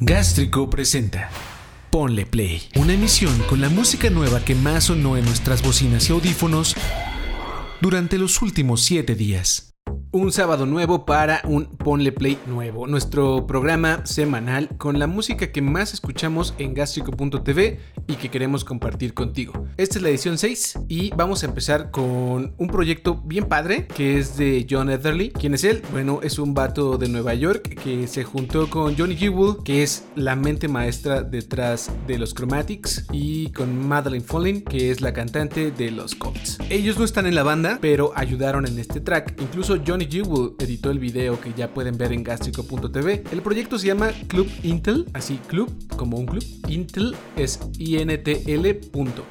Gástrico presenta Ponle Play, una emisión con la música nueva que más sonó en nuestras bocinas y audífonos durante los últimos 7 días. Un sábado nuevo para un Ponle Play nuevo, nuestro programa semanal con la música que más escuchamos en gastrico.tv y que queremos compartir contigo. Esta es la edición 6 y vamos a empezar con un proyecto bien padre que es de John Etherly. ¿Quién es él? Bueno, es un vato de Nueva York que se juntó con Johnny Jewell, que es la mente maestra detrás de los Chromatics, y con Madeline Falling, que es la cantante de los Colts. Ellos no están en la banda, pero ayudaron en este track. Incluso John Johnny Jewell editó el video que ya pueden ver en gastrico.tv. El proyecto se llama Club Intel, así club como un club. Intel es INTL.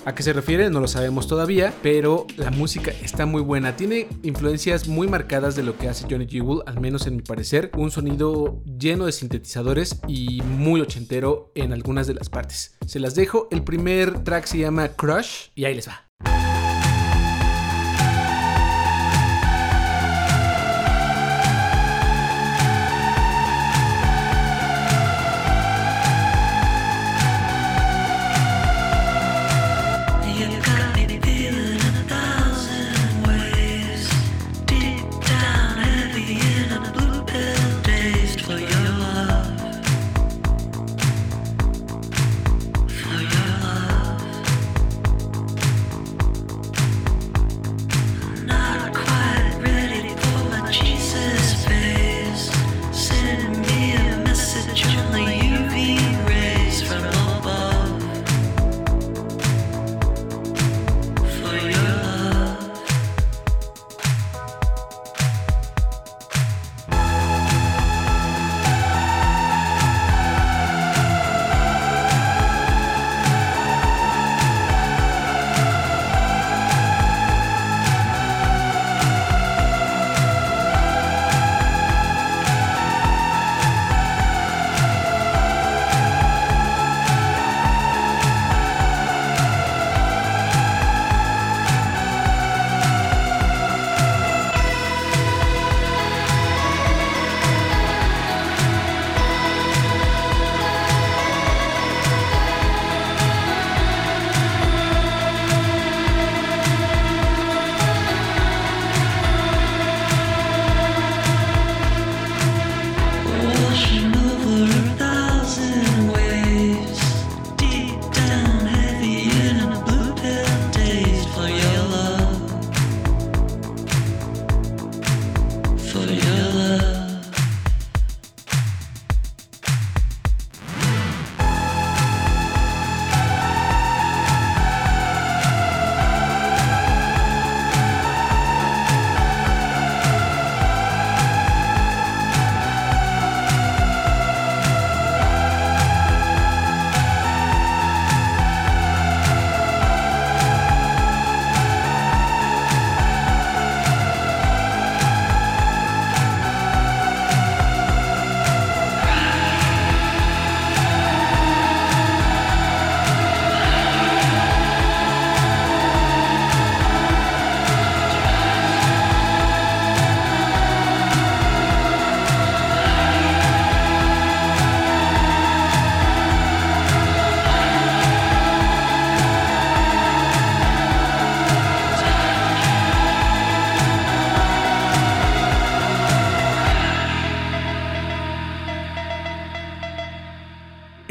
¿A qué se refiere? No lo sabemos todavía, pero la música está muy buena. Tiene influencias muy marcadas de lo que hace Johnny Jewell, al menos en mi parecer. Un sonido lleno de sintetizadores y muy ochentero en algunas de las partes. Se las dejo. El primer track se llama Crush y ahí les va.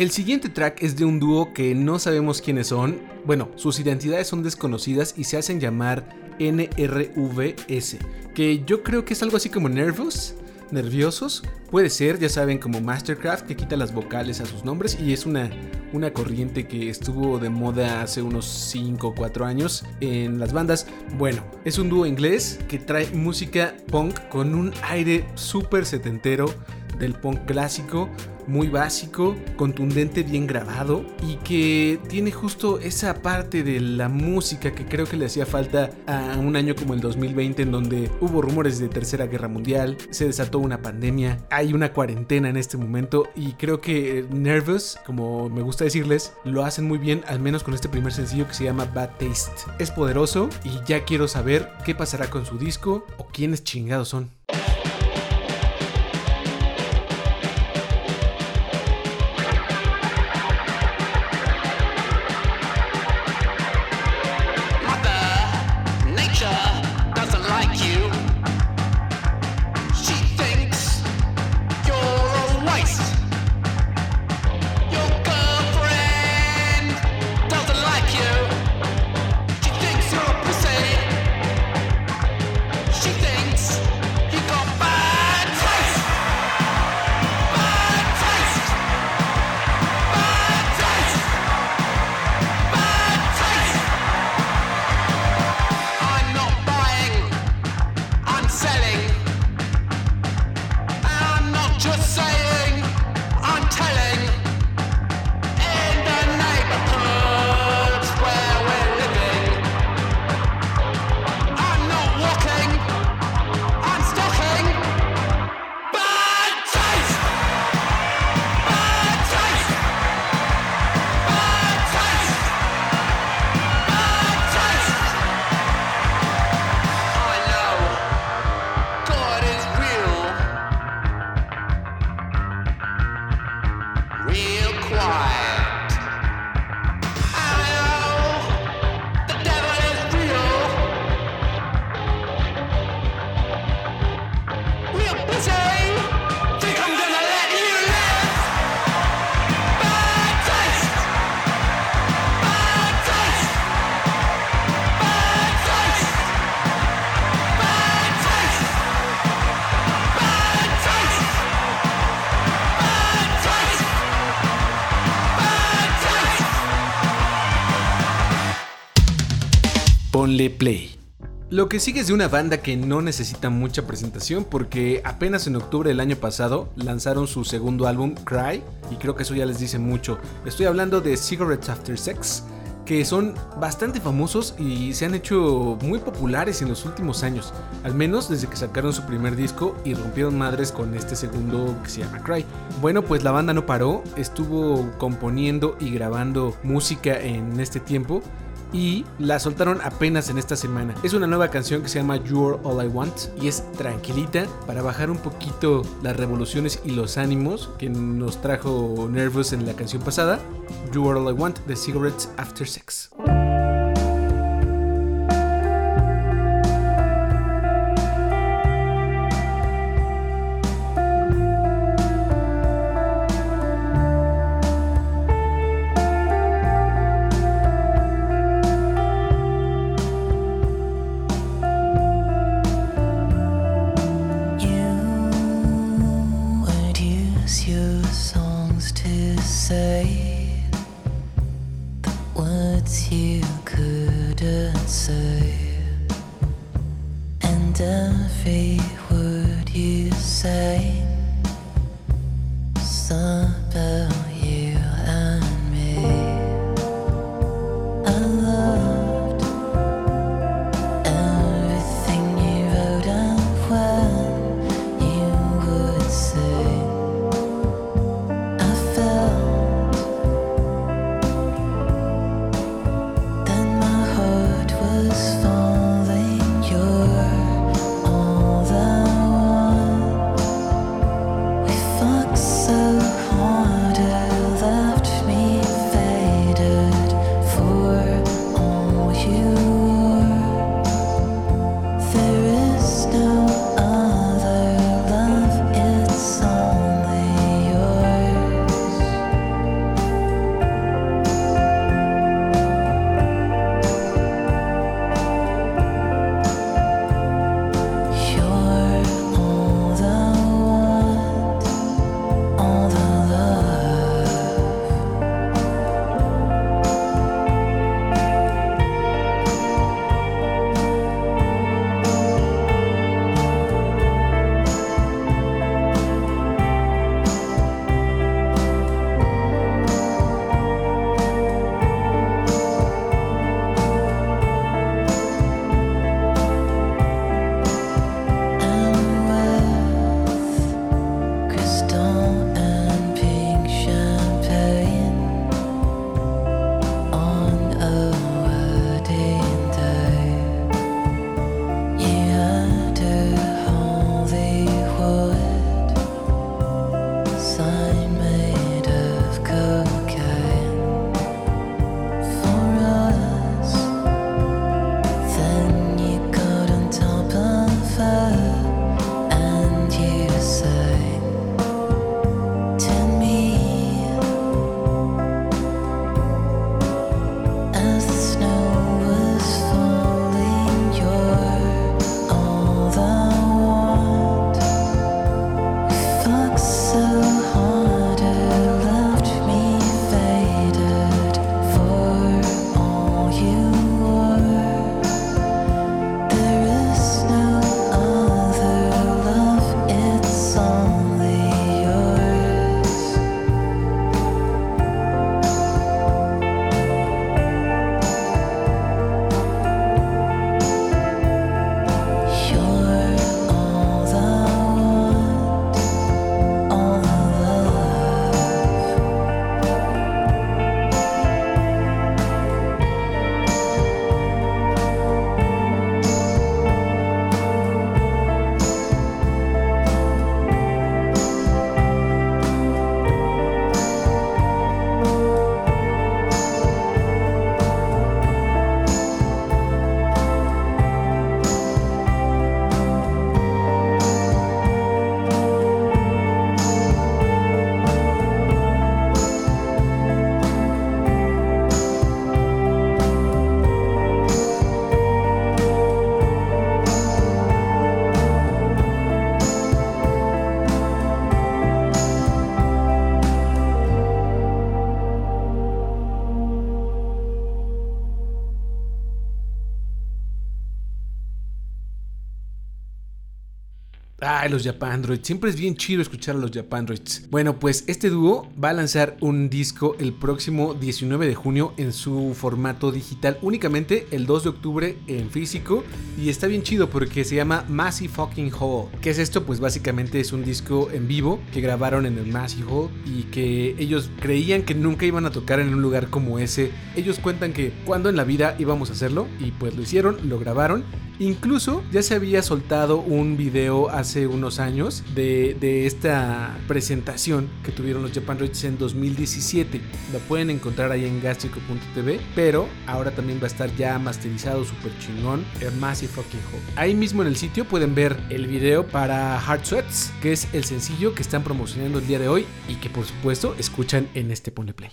El siguiente track es de un dúo que no sabemos quiénes son. Bueno, sus identidades son desconocidas y se hacen llamar NRVS, que yo creo que es algo así como Nervous. Nerviosos, puede ser, ya saben, como Mastercraft que quita las vocales a sus nombres y es una, una corriente que estuvo de moda hace unos 5 o 4 años en las bandas. Bueno, es un dúo inglés que trae música punk con un aire súper setentero del punk clásico, muy básico, contundente, bien grabado y que tiene justo esa parte de la música que creo que le hacía falta a un año como el 2020 en donde hubo rumores de tercera guerra mundial, se desató una pandemia, hay una cuarentena en este momento y creo que Nervous, como me gusta decirles, lo hacen muy bien, al menos con este primer sencillo que se llama Bad Taste. Es poderoso y ya quiero saber qué pasará con su disco o quiénes chingados son. Lo que sigue es de una banda que no necesita mucha presentación porque apenas en octubre del año pasado lanzaron su segundo álbum, Cry, y creo que eso ya les dice mucho. Estoy hablando de Cigarettes After Sex, que son bastante famosos y se han hecho muy populares en los últimos años, al menos desde que sacaron su primer disco y rompieron madres con este segundo que se llama Cry. Bueno, pues la banda no paró, estuvo componiendo y grabando música en este tiempo y la soltaron apenas en esta semana. Es una nueva canción que se llama You're All I Want y es tranquilita para bajar un poquito las revoluciones y los ánimos que nos trajo Nervous en la canción pasada. You're All I Want de Cigarettes After Sex. Los Japandroids. Siempre es bien chido escuchar a los Japandroids. Bueno, pues este dúo va a lanzar un disco el próximo 19 de junio en su formato digital, únicamente el 2 de octubre en físico. Y está bien chido porque se llama Massive Fucking Hall. ¿Qué es esto? Pues básicamente es un disco en vivo que grabaron en el Massive Hall y que ellos creían que nunca iban a tocar en un lugar como ese. Ellos cuentan que cuando en la vida íbamos a hacerlo y pues lo hicieron, lo grabaron Incluso ya se había soltado un video hace unos años de, esta presentación que tuvieron los Japan Roots en 2017. Lo pueden encontrar ahí en gastrico.tv, pero ahora también va a estar ya masterizado super chingón en Massive Fucking. Ahí mismo en el sitio pueden ver el video para Hard Sweats, que es el sencillo que están promocionando el día de hoy y que por supuesto escuchan en este Pone Play.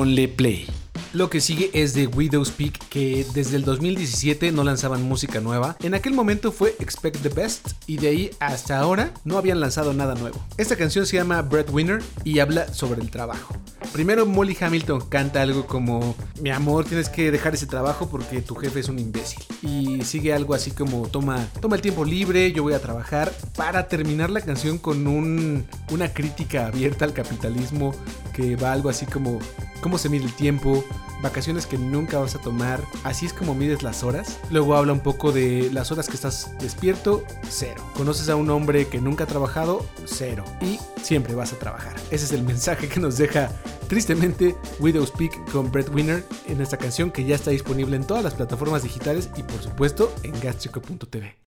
Ponle play. Lo que sigue es de Widow's Peak, que desde el 2017 no lanzaban música nueva. En aquel momento fue Expect the Best y de ahí hasta ahora no habían lanzado nada nuevo. Esta canción se llama Breadwinner y habla sobre el trabajo. Primero Molly Hamilton canta algo como, mi amor, tienes que dejar ese trabajo porque tu jefe es un imbécil. Y sigue algo así como, toma, toma el tiempo libre, yo voy a trabajar, para terminar la canción con un, una crítica abierta al capitalismo que va algo así como, cómo se mide el tiempo, vacaciones que nunca vas a tomar, así es como mides las horas. Luego habla un poco de las horas que estás despierto, cero. Conoces a un hombre que nunca ha trabajado, cero. Y siempre vas a trabajar. Ese es el mensaje que nos deja tristemente Widow's Peak con Winner en esta canción que ya está disponible en todas las plataformas digitales y por supuesto en gastrico.tv.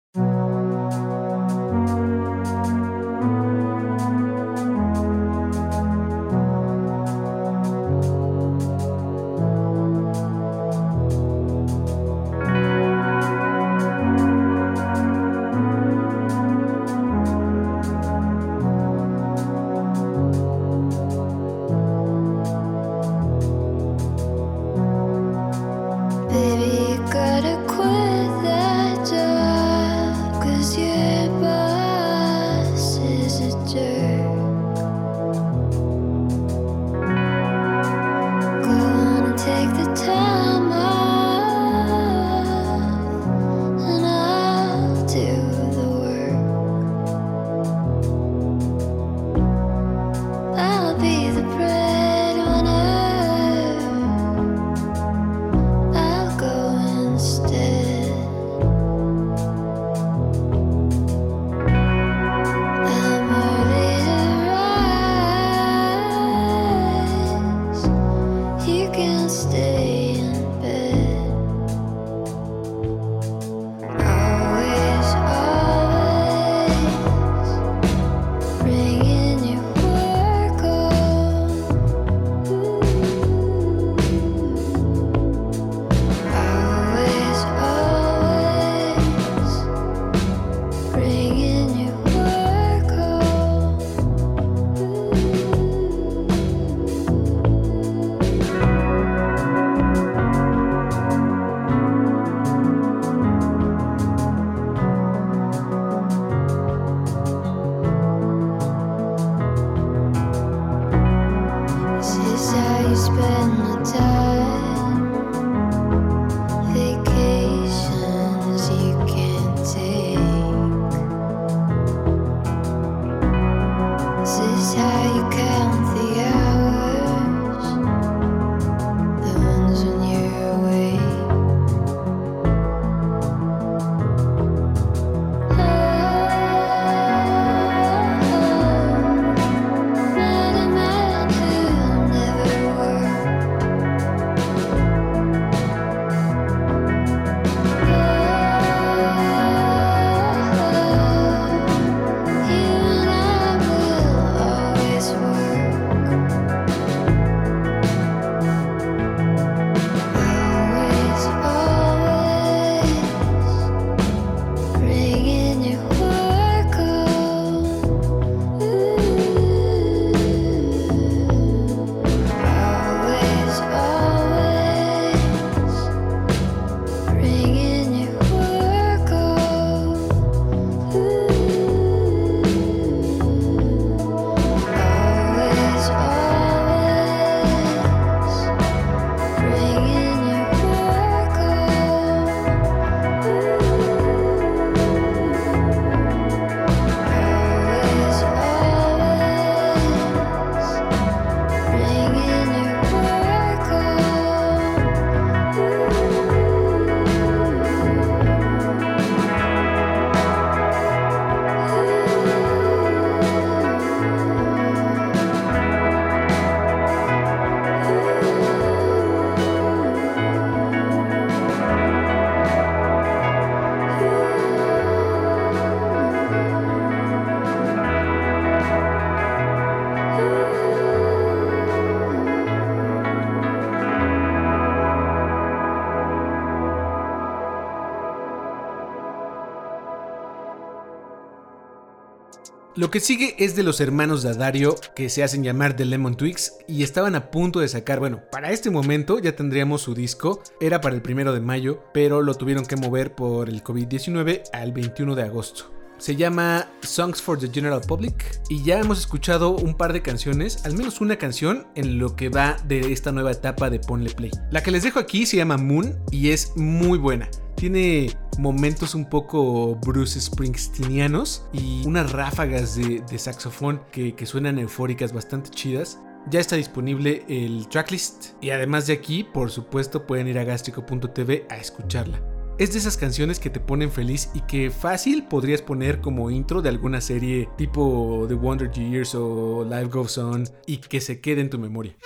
Lo que sigue es de los hermanos Dadario, que se hacen llamar The Lemon Twigs, y estaban a punto de sacar, bueno, para este momento ya tendríamos su disco, era para el primero de mayo, pero lo tuvieron que mover por el COVID-19 al 21 de agosto. Se llama Songs for the General Public y ya hemos escuchado un par de canciones, al menos una canción en lo que va de esta nueva etapa de Ponle Play. La que les dejo aquí se llama Moon y es muy buena. Tiene momentos un poco Bruce Springsteenianos y unas ráfagas de, saxofón que, suenan eufóricas bastante chidas. Ya está disponible el tracklist y además de aquí, por supuesto, pueden ir a gastrico.tv a escucharla. Es de esas canciones que te ponen feliz y que fácil podrías poner como intro de alguna serie tipo The Wonder Years o Life Goes On y que se quede en tu memoria.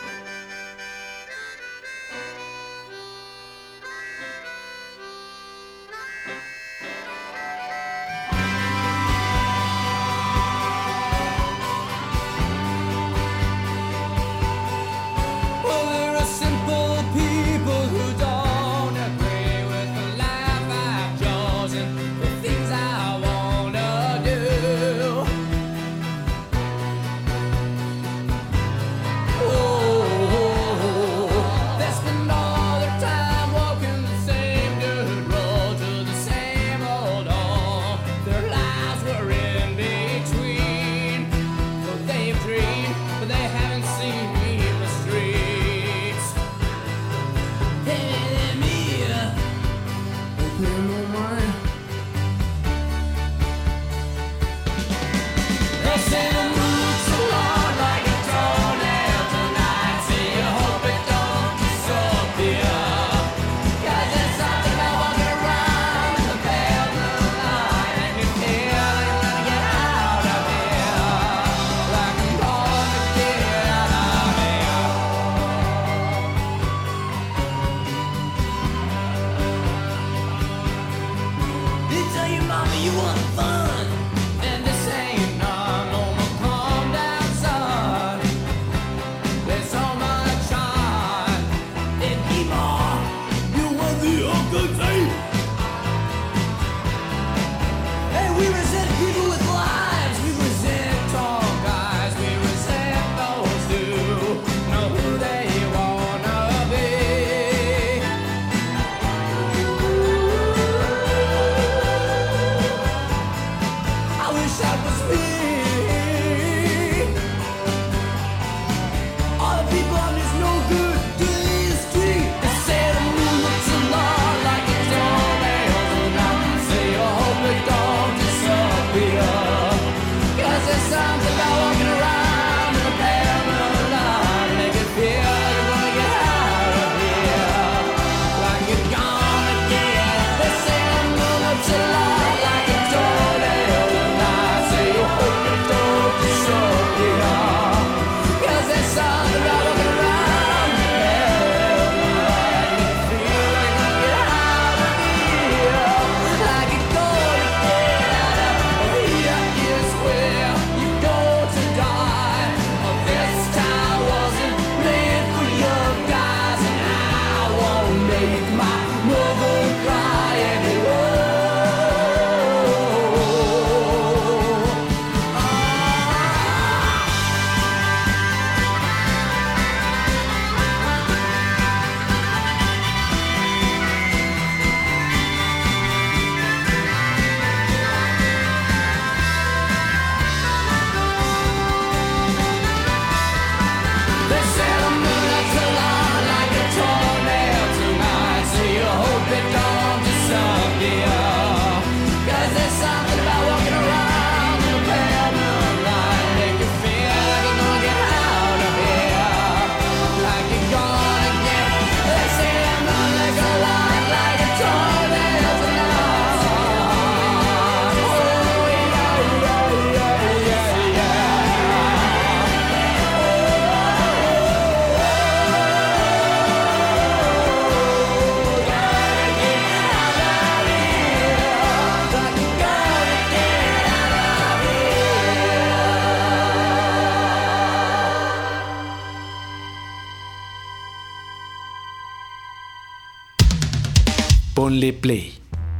Play.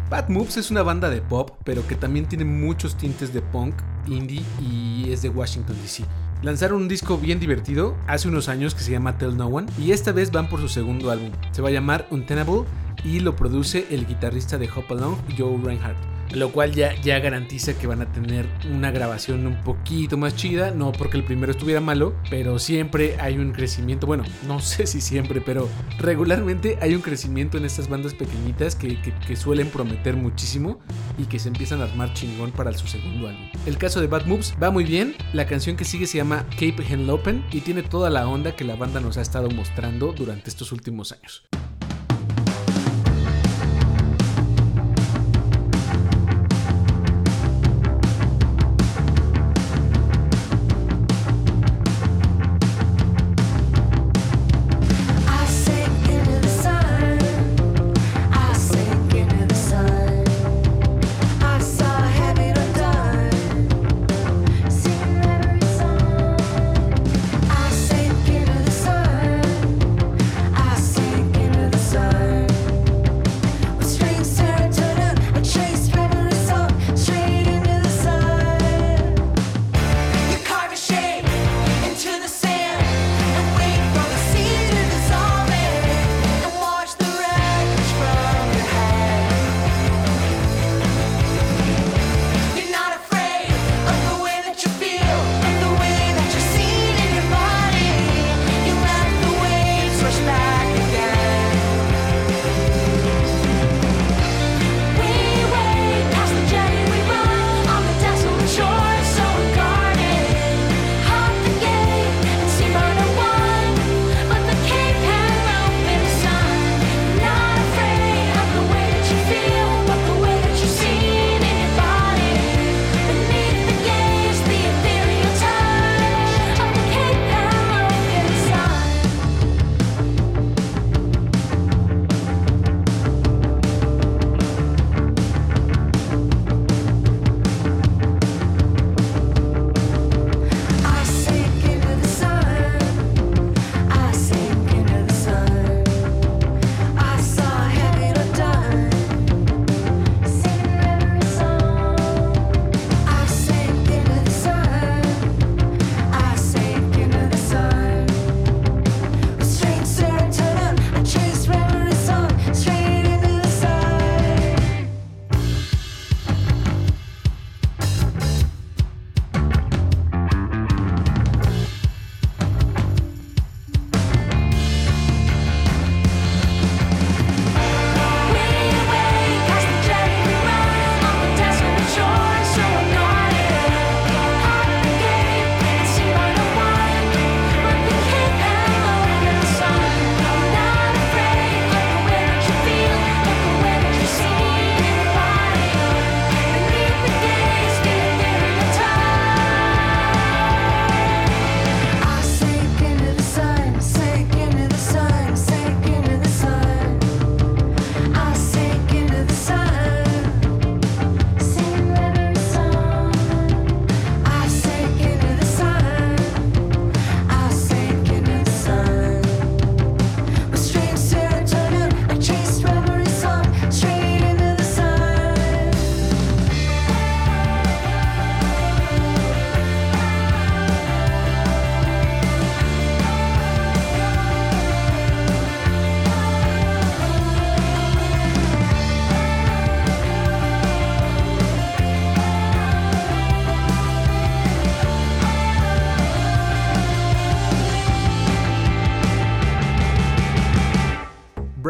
Bad Moves es una banda de pop, pero que también tiene muchos tintes de punk, indie y es de Washington DC. Lanzaron un disco bien divertido hace unos años que se llama Tell No One y esta vez van por su segundo álbum. Se va a llamar Untenable y lo produce el guitarrista de Hop Along, Joe Reinhardt lo cual ya, ya garantiza que van a tener una grabación un poquito más chida, no porque el primero estuviera malo, pero siempre hay un crecimiento, bueno, no sé si siempre, pero regularmente hay un crecimiento en estas bandas pequeñitas que, suelen prometer muchísimo y que se empiezan a armar chingón para su segundo álbum. El caso de Bad Moves va muy bien, la canción que sigue se llama Cape Henlopen y tiene toda la onda que la banda nos ha estado mostrando durante estos últimos años.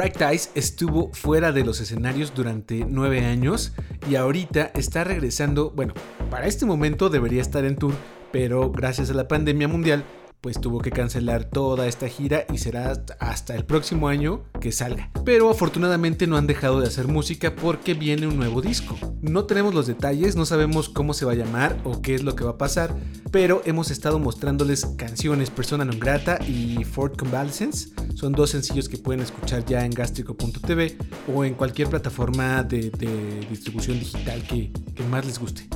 Eyes estuvo fuera de los escenarios durante nueve años y ahorita está regresando, bueno, para este momento debería estar en tour, pero gracias a la pandemia mundial pues tuvo que cancelar toda esta gira y será hasta el próximo año que salga. Pero afortunadamente no han dejado de hacer música porque viene un nuevo disco. No tenemos los detalles, no sabemos cómo se va a llamar o qué es lo que va a pasar, pero hemos estado mostrándoles canciones Persona non grata y Fort Convalescence. Son dos sencillos que pueden escuchar ya en gastrico.tv o en cualquier plataforma de, distribución digital que más les guste.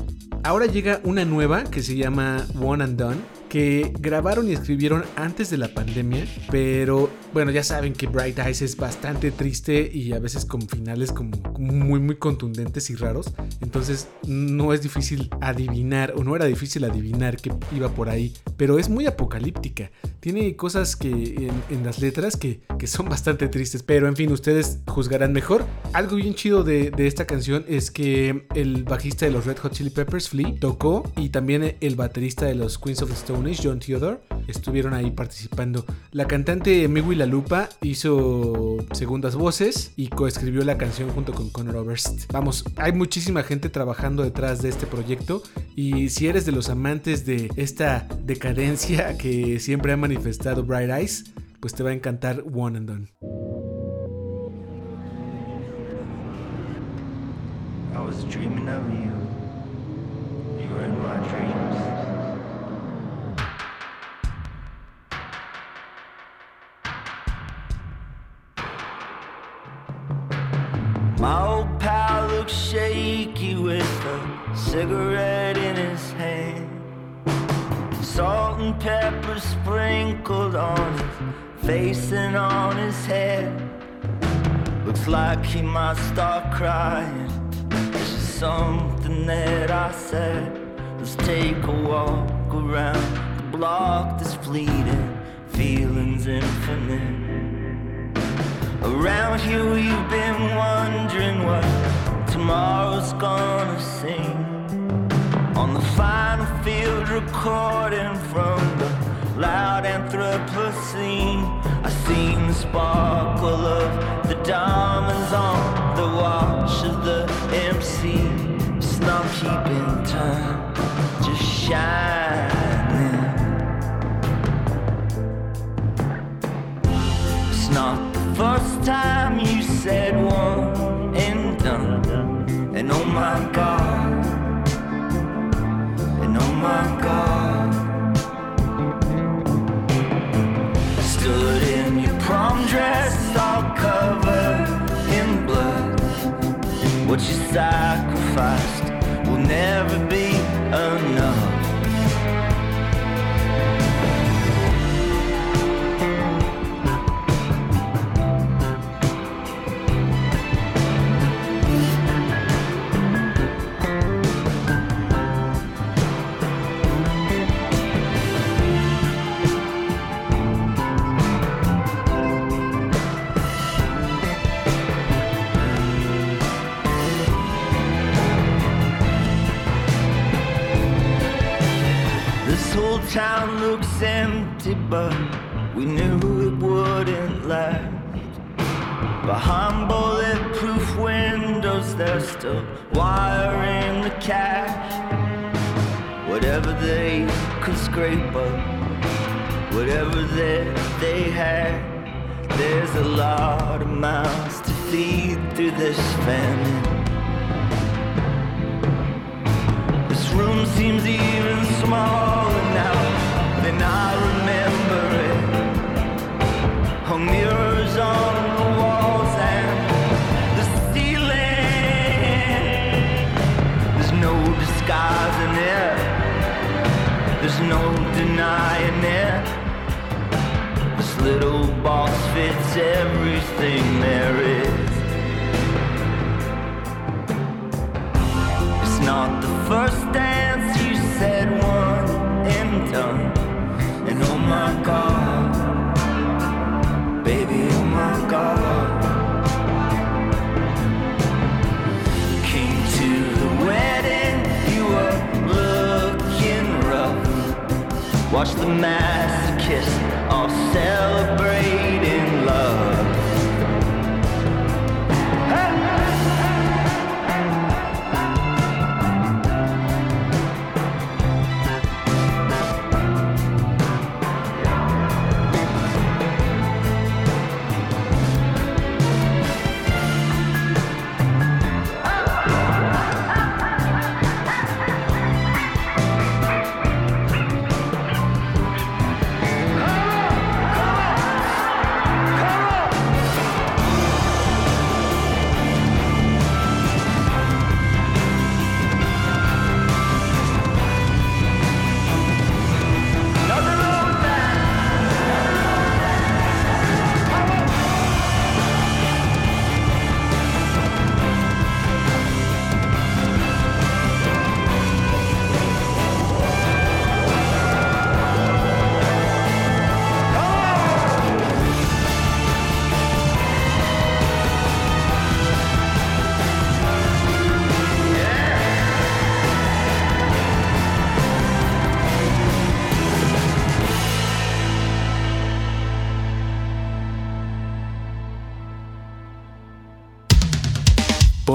Ahora llega una nueva que se llama One and Done, que grabaron y escribieron antes de la pandemia, pero bueno, ya saben que Bright Eyes es bastante triste y a veces con finales como muy muy contundentes y raros. Entonces no es difícil adivinar, o no era difícil adivinar que iba por ahí, pero es muy apocalíptica. Tiene cosas que en, las letras que, son bastante tristes, pero en fin, ustedes juzgarán mejor. Algo bien chido de, de esta canción es que el bajista de los Red Hot Chili Peppers, Flea, tocó y también el baterista de los Queens of the Stone John Theodore, estuvieron ahí participando. La cantante Migui La Lupa hizo segundas voces y coescribió la canción junto con Conor Oberst. Vamos, hay muchísima gente trabajando detrás de este proyecto y si eres de los amantes de esta decadencia que siempre ha manifestado Bright Eyes, pues te va a encantar One and Done. I was dreaming of. You like he might start crying. It's just something that I said. Let's take a walk around the block that's fleeting. Feelings infinite. Around here we've been wondering what tomorrow's gonna sing. On the final field recording from the loud Anthropocene. I seen the sparkle of the diamonds on the watch of the MC. It's not keeping time, just shining. It's not the first time you said one and done. And oh my god, and oh my god. Sacrificed will never be enough. Town looks empty, but we knew it wouldn't last. Behind bulletproof windows, they're still wiring the cash. Whatever they could scrape up, whatever that they had, there's a lot of mouths to feed through this famine. This room seems even fits everything there is. It's not the first dance you said one and done. And oh my god, baby, oh my god. Came to the wedding, you were looking rough. Watch the masochist all celebrating love.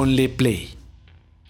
Ponle Play.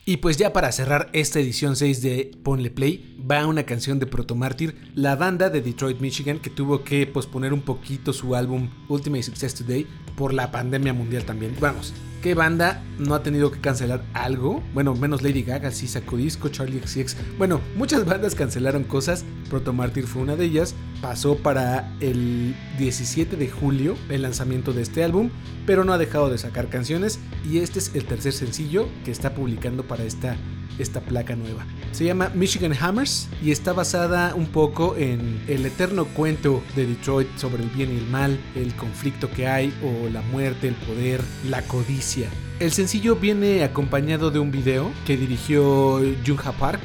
Y pues ya para cerrar esta edición 6 de Ponle Play, va una canción de Proto Martyr, la banda de Detroit, Michigan, que tuvo que posponer un poquito su álbum Ultimate Success Today por la pandemia mundial también. Vamos, ¿Qué banda no ha tenido que cancelar algo? Bueno, menos Lady Gaga, sí sacó disco, Charlie XCX. Bueno, muchas bandas cancelaron cosas. Proto Martyr fue una de ellas. Pasó para el 17 de julio el lanzamiento de este álbum, pero no ha dejado de sacar canciones. Y este es el tercer sencillo que está publicando para esta esta placa nueva. Se llama Michigan Hammers y está basada un poco en el eterno cuento de Detroit sobre el bien y el mal, el conflicto que hay o la muerte, el poder, la codicia. El sencillo viene acompañado de un video que dirigió Junha Park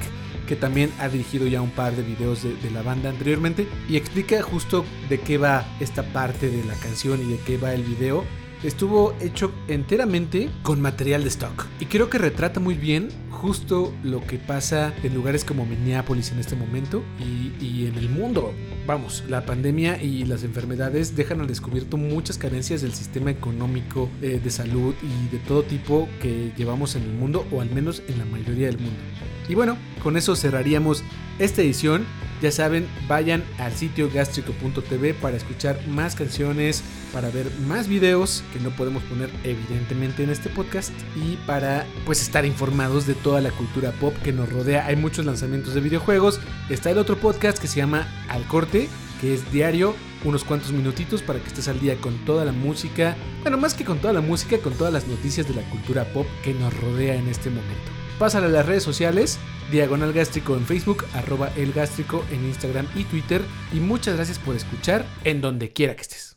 que también ha dirigido ya un par de videos de, de, la banda anteriormente y explica justo de qué va esta parte de la canción y de qué va el video estuvo hecho enteramente con material de stock. Y creo que retrata muy bien justo lo que pasa en lugares como Minneapolis en este momento y, en el mundo. Vamos, la pandemia y las enfermedades dejan al descubierto muchas carencias del sistema económico, eh, de salud y de todo tipo que llevamos en el mundo, o al menos en la mayoría del mundo. Y bueno, con eso cerraríamos esta edición. Ya saben, vayan al sitio gastrico.tv para escuchar más canciones, para ver más videos que no podemos poner evidentemente en este podcast y para pues estar informados de toda la cultura pop que nos rodea. Hay muchos lanzamientos de videojuegos. Está el otro podcast que se llama Al Corte, que es diario, unos cuantos minutitos para que estés al día con toda la música, bueno, más que con toda la música, con todas las noticias de la cultura pop que nos rodea en este momento. Pásale a las redes sociales, Diagonal Gástrico en Facebook, arroba El Gástrico en Instagram y Twitter. Y muchas gracias por escuchar en donde quiera que estés.